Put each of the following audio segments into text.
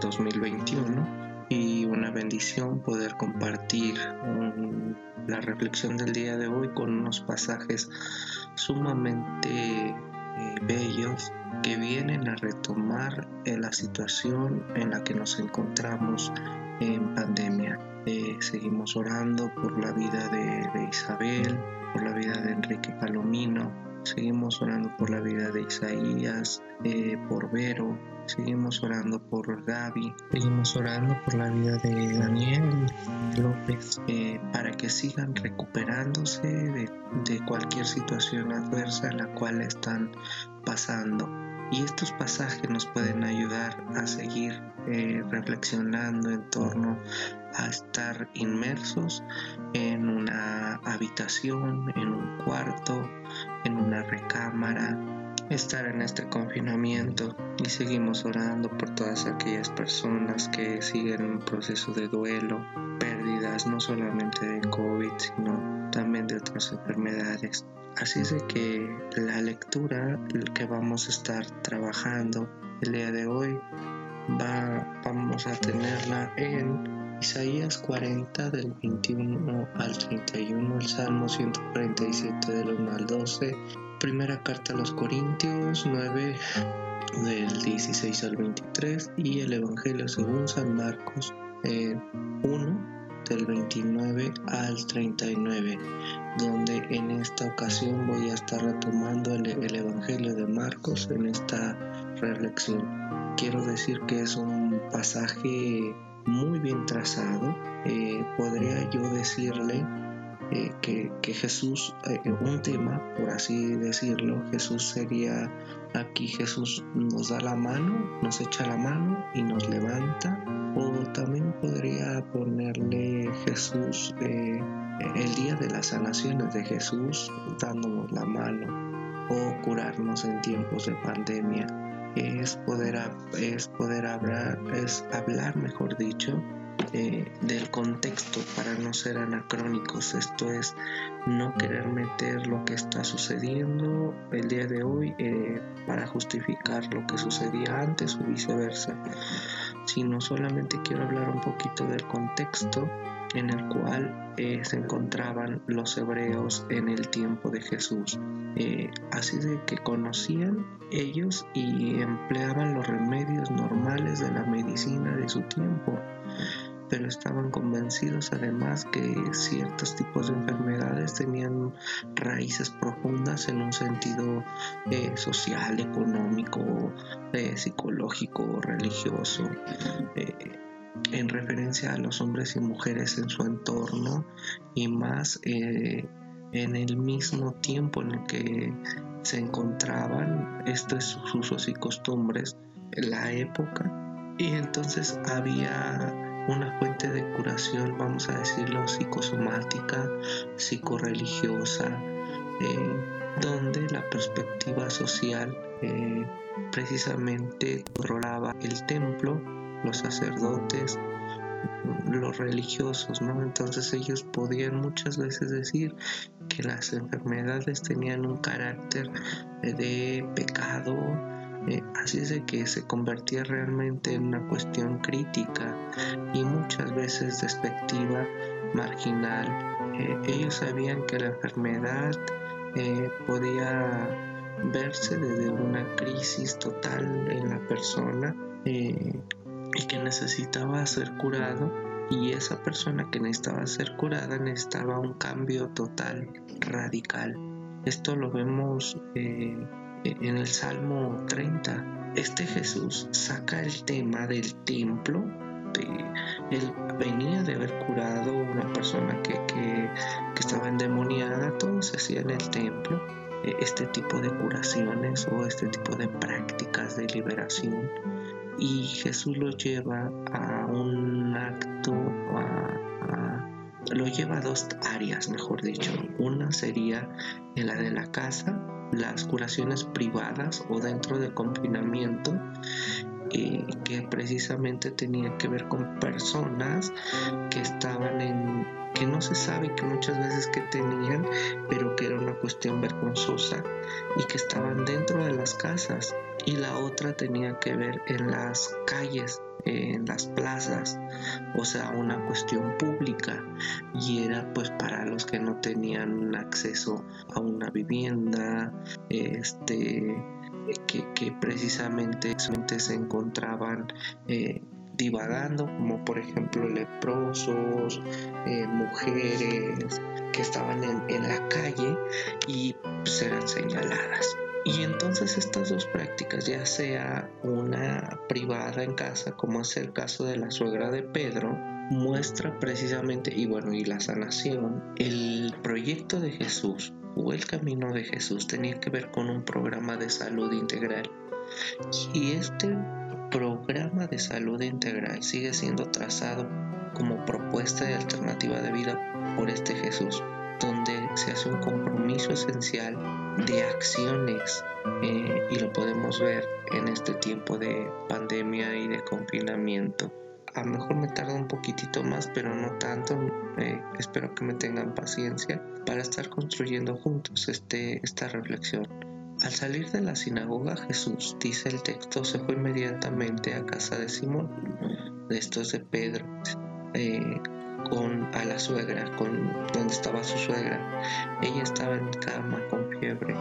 2021 y una bendición poder compartir la reflexión del día de hoy con unos pasajes sumamente eh, bellos que vienen a retomar eh, la situación en la que nos encontramos en pandemia. Eh, seguimos orando por la vida de Isabel, por la vida de Enrique Palomino, seguimos orando por la vida de Isaías, eh, por Vero, seguimos orando por Gaby, seguimos orando por la vida de Daniel López, eh, para que sigan recuperándose de, cualquier situación adversa en la cual están pasando. Y estos pasajes nos pueden ayudar a seguir eh, reflexionando en torno a estar inmersos en una habitación, en un cuarto, en una recámara, estar en este confinamiento y seguimos orando por todas aquellas personas que siguen un proceso de duelo, pérdidas no solamente de COVID, sino también de otras enfermedades. Así es que la lectura que vamos a estar trabajando el día de hoy va, vamos a tenerla en Isaías 40 del 21 al 31, el Salmo 147 del 1 al 12, primera carta a los Corintios 9 del 16 al 23 y el Evangelio según San Marcos 1 del 29 al 39, donde en esta ocasión voy a estar retomando el, el Evangelio de Marcos en esta reflexión. Quiero decir que es un pasaje muy bien trazado, eh, podría yo decirle eh, que, Jesús, eh, un tema, por así decirlo, Jesús sería aquí, Jesús nos da la mano, nos echa la mano y nos levanta, o también podría ponerle Jesús el día de las sanaciones de Jesús, dándonos la mano, o curarnos en tiempos de pandemia es poder, es poder hablar, es hablar, mejor dicho, eh, del contexto para no ser anacrónicos. Esto es no querer meter lo que está sucediendo el día de hoy eh, para justificar lo que sucedía antes o viceversa, sino solamente quiero hablar un poquito del contexto en el cual eh, se encontraban los hebreos en el tiempo de Jesús. Eh, así de que conocían ellos y empleaban los remedios normales de la medicina de su tiempo, pero estaban convencidos además que ciertos tipos de enfermedades tenían raíces profundas en un sentido eh, social, económico, psicológico, religioso en referencia a los hombres y mujeres en su entorno y más eh, en el mismo tiempo en el que se encontraban estos usos y costumbres, la época, y entonces había una fuente de curación, vamos a decirlo, psicosomática, psicoreligiosa, eh, donde la perspectiva social eh, precisamente controlaba el templo los sacerdotes, los religiosos, ¿no? Entonces ellos podían muchas veces decir que las enfermedades tenían un carácter de pecado, eh, así es de que se convertía realmente en una cuestión crítica y muchas veces despectiva, marginal. Eh, ellos sabían que la enfermedad eh, podía verse desde una crisis total en la persona y que necesitaba ser curado y esa persona que necesitaba ser curada necesitaba un cambio total, radical. Esto lo vemos eh, en el Salmo 30. Este Jesús saca el tema del templo. él venía de haber curado una persona que, que, estaba endemoniada, todo se hacía en el templo. E, este tipo de curaciones o este tipo de prácticas de liberación y Jesús lo lleva a un acto, lo lleva a dos áreas, mejor dicho. Una sería en la de la casa, las curaciones privadas o dentro del confinamiento, que precisamente tenía que ver con personas que estaban en que no se sabe que muchas veces que tenían, pero que era una cuestión vergonzosa y que estaban dentro de las casas. Y la otra tenía que ver en las calles, en las plazas, o sea, una cuestión pública. Y era pues para los que no tenían acceso a una vivienda, este, que, precisamente se encontraban eh, divagando, como por ejemplo leprosos, eh, mujeres que estaban en, la calle y eran señaladas. Y entonces estas dos prácticas, ya sea una privada en casa, como es el caso de la suegra de Pedro, muestra precisamente, y bueno, y la sanación, el proyecto de Jesús o el camino de Jesús tenía que ver con un programa de salud integral. Y este programa de salud integral sigue siendo trazado como propuesta de alternativa de vida por este Jesús, donde se hace un compromiso esencial de acciones eh, y lo podemos ver en este tiempo de pandemia y de confinamiento. A lo mejor me tarda un poquitito más, pero no tanto. Eh, espero que me tengan paciencia para estar construyendo juntos este, esta reflexión. Al salir de la sinagoga, Jesús, dice el texto, se fue inmediatamente a casa de Simón, de estos de Pedro, eh, con a la suegra, con donde estaba su suegra. Ella estaba en cama con fiebre.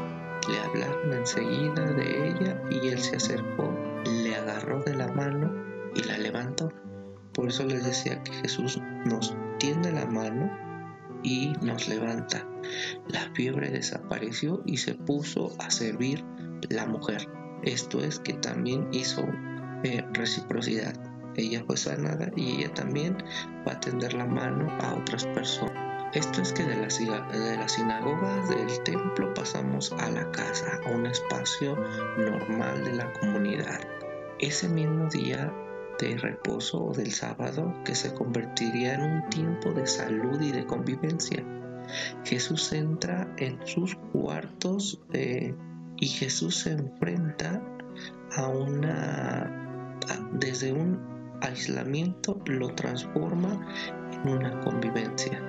Le hablaron enseguida de ella y él se acercó, le agarró de la mano y la levantó. Por eso les decía que Jesús nos tiende la mano y nos levanta. La fiebre desapareció y se puso a servir la mujer. Esto es que también hizo eh, reciprocidad. Ella fue sanada y ella también va a tender la mano a otras personas. Esto es que de las, de las sinagogas del templo pasamos a la casa, a un espacio normal de la comunidad. Ese mismo día de reposo o del sábado que se convertiría en un tiempo de salud y de convivencia. Jesús entra en sus cuartos eh, y Jesús se enfrenta a una, desde un aislamiento lo transforma en una convivencia.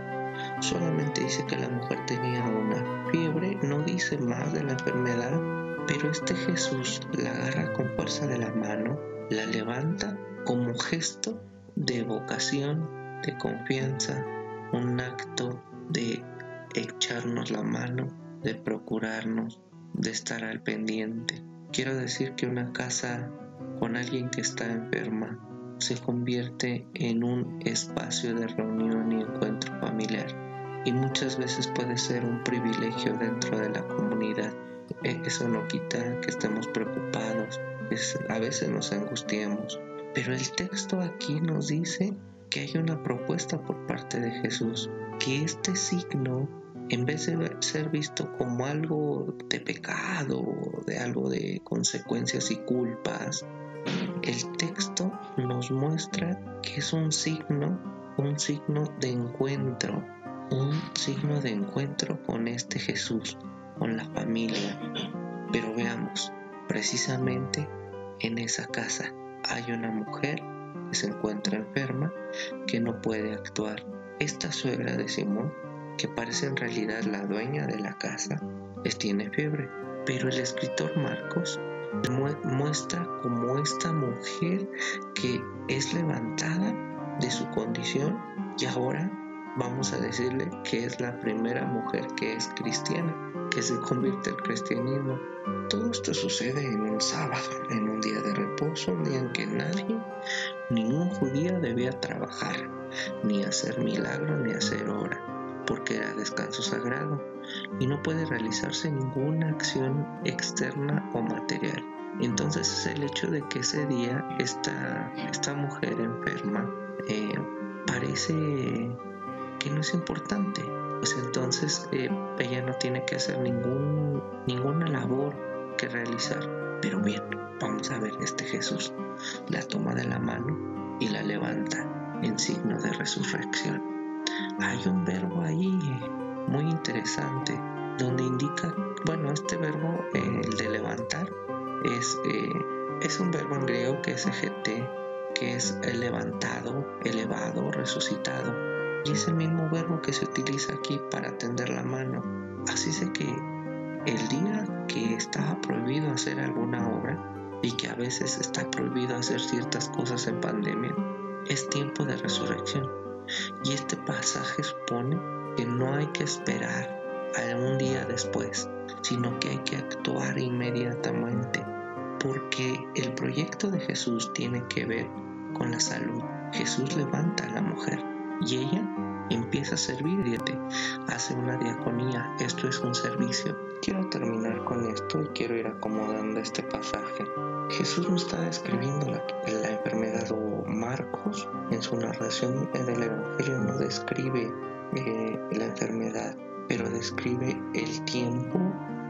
Solamente dice que la mujer tenía una fiebre, no dice más de la enfermedad, pero este Jesús la agarra con fuerza de la mano, la levanta como gesto de vocación, de confianza, un acto de echarnos la mano, de procurarnos, de estar al pendiente. Quiero decir que una casa con alguien que está enferma se convierte en un espacio de reunión y encuentro familiar y muchas veces puede ser un privilegio dentro de la comunidad. E, eso no quita que estemos preocupados, a veces nos angustiamos, pero el texto aquí nos dice que hay una propuesta por parte de Jesús, que este signo, en vez de ser visto como algo de pecado, de algo de consecuencias y culpas, el texto nos muestra que es un signo, un signo de encuentro, un signo de encuentro con este Jesús, con la familia. Pero veamos, precisamente en esa casa hay una mujer que se encuentra enferma que no puede actuar. Esta suegra de Simón, que parece en realidad la dueña de la casa, les tiene fiebre. Pero el escritor Marcos muestra como esta mujer que es levantada de su condición y ahora vamos a decirle que es la primera mujer que es cristiana, que se convierte al cristianismo. Todo esto sucede en un sábado, en un día de reposo, un día en que nadie, ningún judío debía trabajar, ni hacer milagro, ni hacer hora, porque era descanso sagrado y no puede realizarse ninguna acción externa o material. Entonces es el hecho de que ese día esta, esta mujer enferma eh, parece que no es importante. Pues entonces eh, ella no tiene que hacer ninguna labor que realizar. Pero bien, vamos a ver este Jesús. La toma de la mano y la levanta en signo de resurrección. Hay un verbo ahí muy interesante donde indica, bueno, este verbo, eh, el de levantar, es, eh, es un verbo en griego que es egt, que es levantado, elevado, resucitado. Y es el mismo verbo que se utiliza aquí para tender la mano. Así es que el día que estaba prohibido hacer alguna obra, y que a veces está prohibido hacer ciertas cosas en pandemia, es tiempo de resurrección. Y este pasaje supone que no hay que esperar a un día después, sino que hay que actuar inmediatamente, porque el proyecto de Jesús tiene que ver con la salud. Jesús levanta a la mujer y ella empieza a servir, hace una diaconía, esto es un servicio. Quiero terminar con esto y quiero ir acomodando este pasaje. Jesús no está describiendo la, enfermedad o Marcos en su narración del Evangelio no describe eh, la enfermedad, pero describe el tiempo,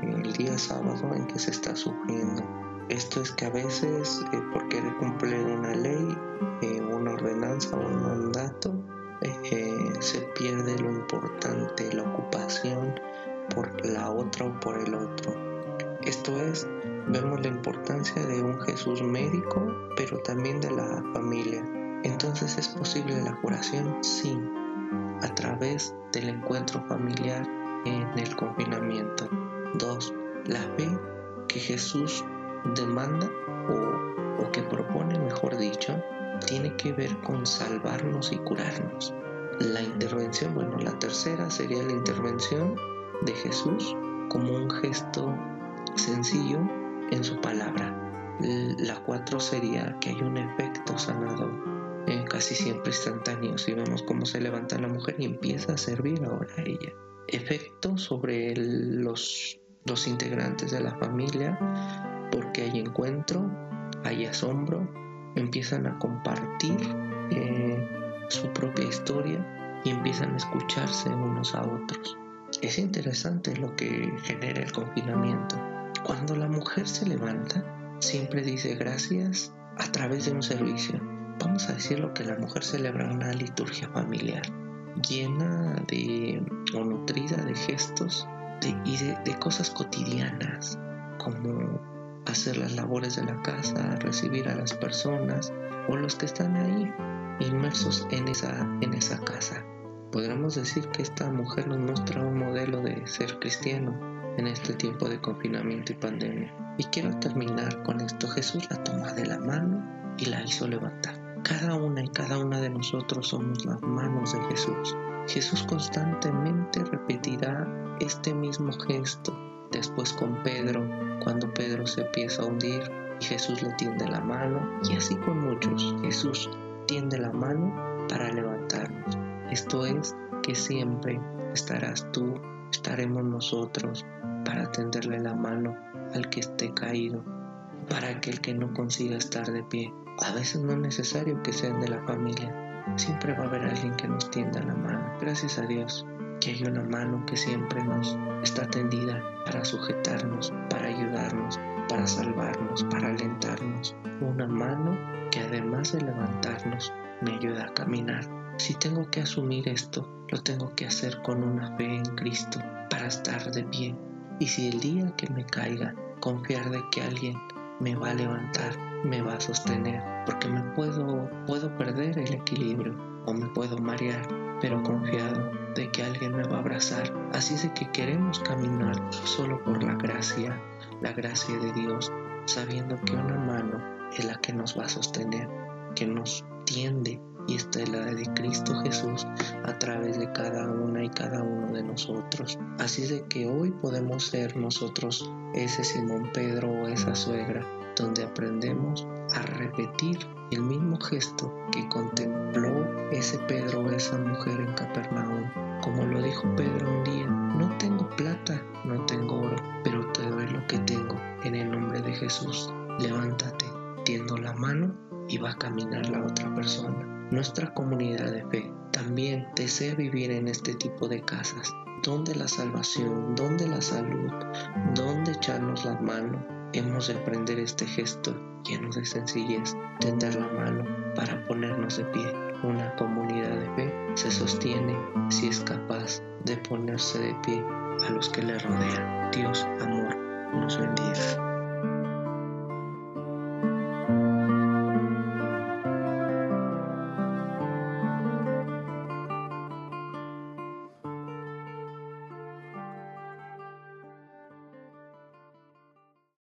el día sábado en que se está sufriendo. Esto es que a veces, eh, por querer cumplir una ley, eh, una ordenanza un mandato, se pierde lo importante, la ocupación por la otra o por el otro. Esto es, vemos la importancia de un Jesús médico, pero también de la familia. Entonces es posible la curación, sí, a través del encuentro familiar en el confinamiento. 2. La fe que Jesús demanda o, o que propone, mejor dicho, tiene que ver con salvarnos y curarnos. La intervención, bueno, la tercera sería la intervención de Jesús como un gesto sencillo en su palabra. La cuatro sería que hay un efecto sanador, eh, casi siempre instantáneo. Si vemos cómo se levanta la mujer y empieza a servir ahora a ella. Efecto sobre los, los integrantes de la familia, porque hay encuentro, hay asombro, empiezan a compartir eh, su propia historia y empiezan a escucharse unos a otros. Es interesante lo que genera el confinamiento. Cuando la mujer se levanta, siempre dice gracias a través de un servicio. Vamos a decirlo que la mujer celebra una liturgia familiar llena de o nutrida de gestos y de cosas cotidianas como hacer las labores de la casa, recibir a las personas o los que están ahí inmersos en esa, en esa casa. Podríamos decir que esta mujer nos muestra un modelo de ser cristiano en este tiempo de confinamiento y pandemia. Y quiero terminar con esto. Jesús la toma de la mano y la hizo levantar. Cada una y cada una de nosotros somos las manos de Jesús. Jesús constantemente repetirá este mismo gesto después con Pedro, cuando Pedro se empieza a hundir y Jesús le tiende la mano, y así con muchos. Jesús tiende la mano para levantarnos. Esto es que siempre estarás tú, estaremos nosotros para tenderle la mano al que esté caído, para aquel que no consiga estar de pie. A veces no es necesario que sean de la familia, siempre va a haber alguien que nos tienda la mano. Gracias a Dios que hay una mano que siempre nos está tendida para sujetarnos, para ayudarnos, para salvarnos, para alentarnos. Una mano que además de levantarnos me ayuda a caminar. Si tengo que asumir esto, lo tengo que hacer con una fe en Cristo para estar de pie. Y si el día que me caiga, confiar de que alguien me va a levantar, me va a sostener, porque me puedo, puedo perder el equilibrio o me puedo marear, pero confiado de que alguien me va a abrazar. Así es de que queremos caminar solo por la gracia, la gracia de Dios, sabiendo que una mano es la que nos va a sostener, que nos tiende y esta es la de Cristo Jesús a través de cada una y cada uno de nosotros. Así es de que hoy podemos ser nosotros ese Simón Pedro o esa suegra, donde aprendemos a repetir el mismo gesto que contempló ese Pedro esa mujer en Capernaum. Como lo dijo Pedro un día, no tengo plata, no tengo oro, pero te doy lo que tengo en el nombre de Jesús. Levántate, tiendo la mano y va a caminar la otra persona. Nuestra comunidad de fe también desea vivir en este tipo de casas, donde la salvación, donde la salud, donde echarnos la mano. Hemos de aprender este gesto lleno de sencillez, tender la mano para ponernos de pie. Una comunidad de fe se sostiene si es capaz de ponerse de pie a los que le rodean. Dios, amor, nos bendiga.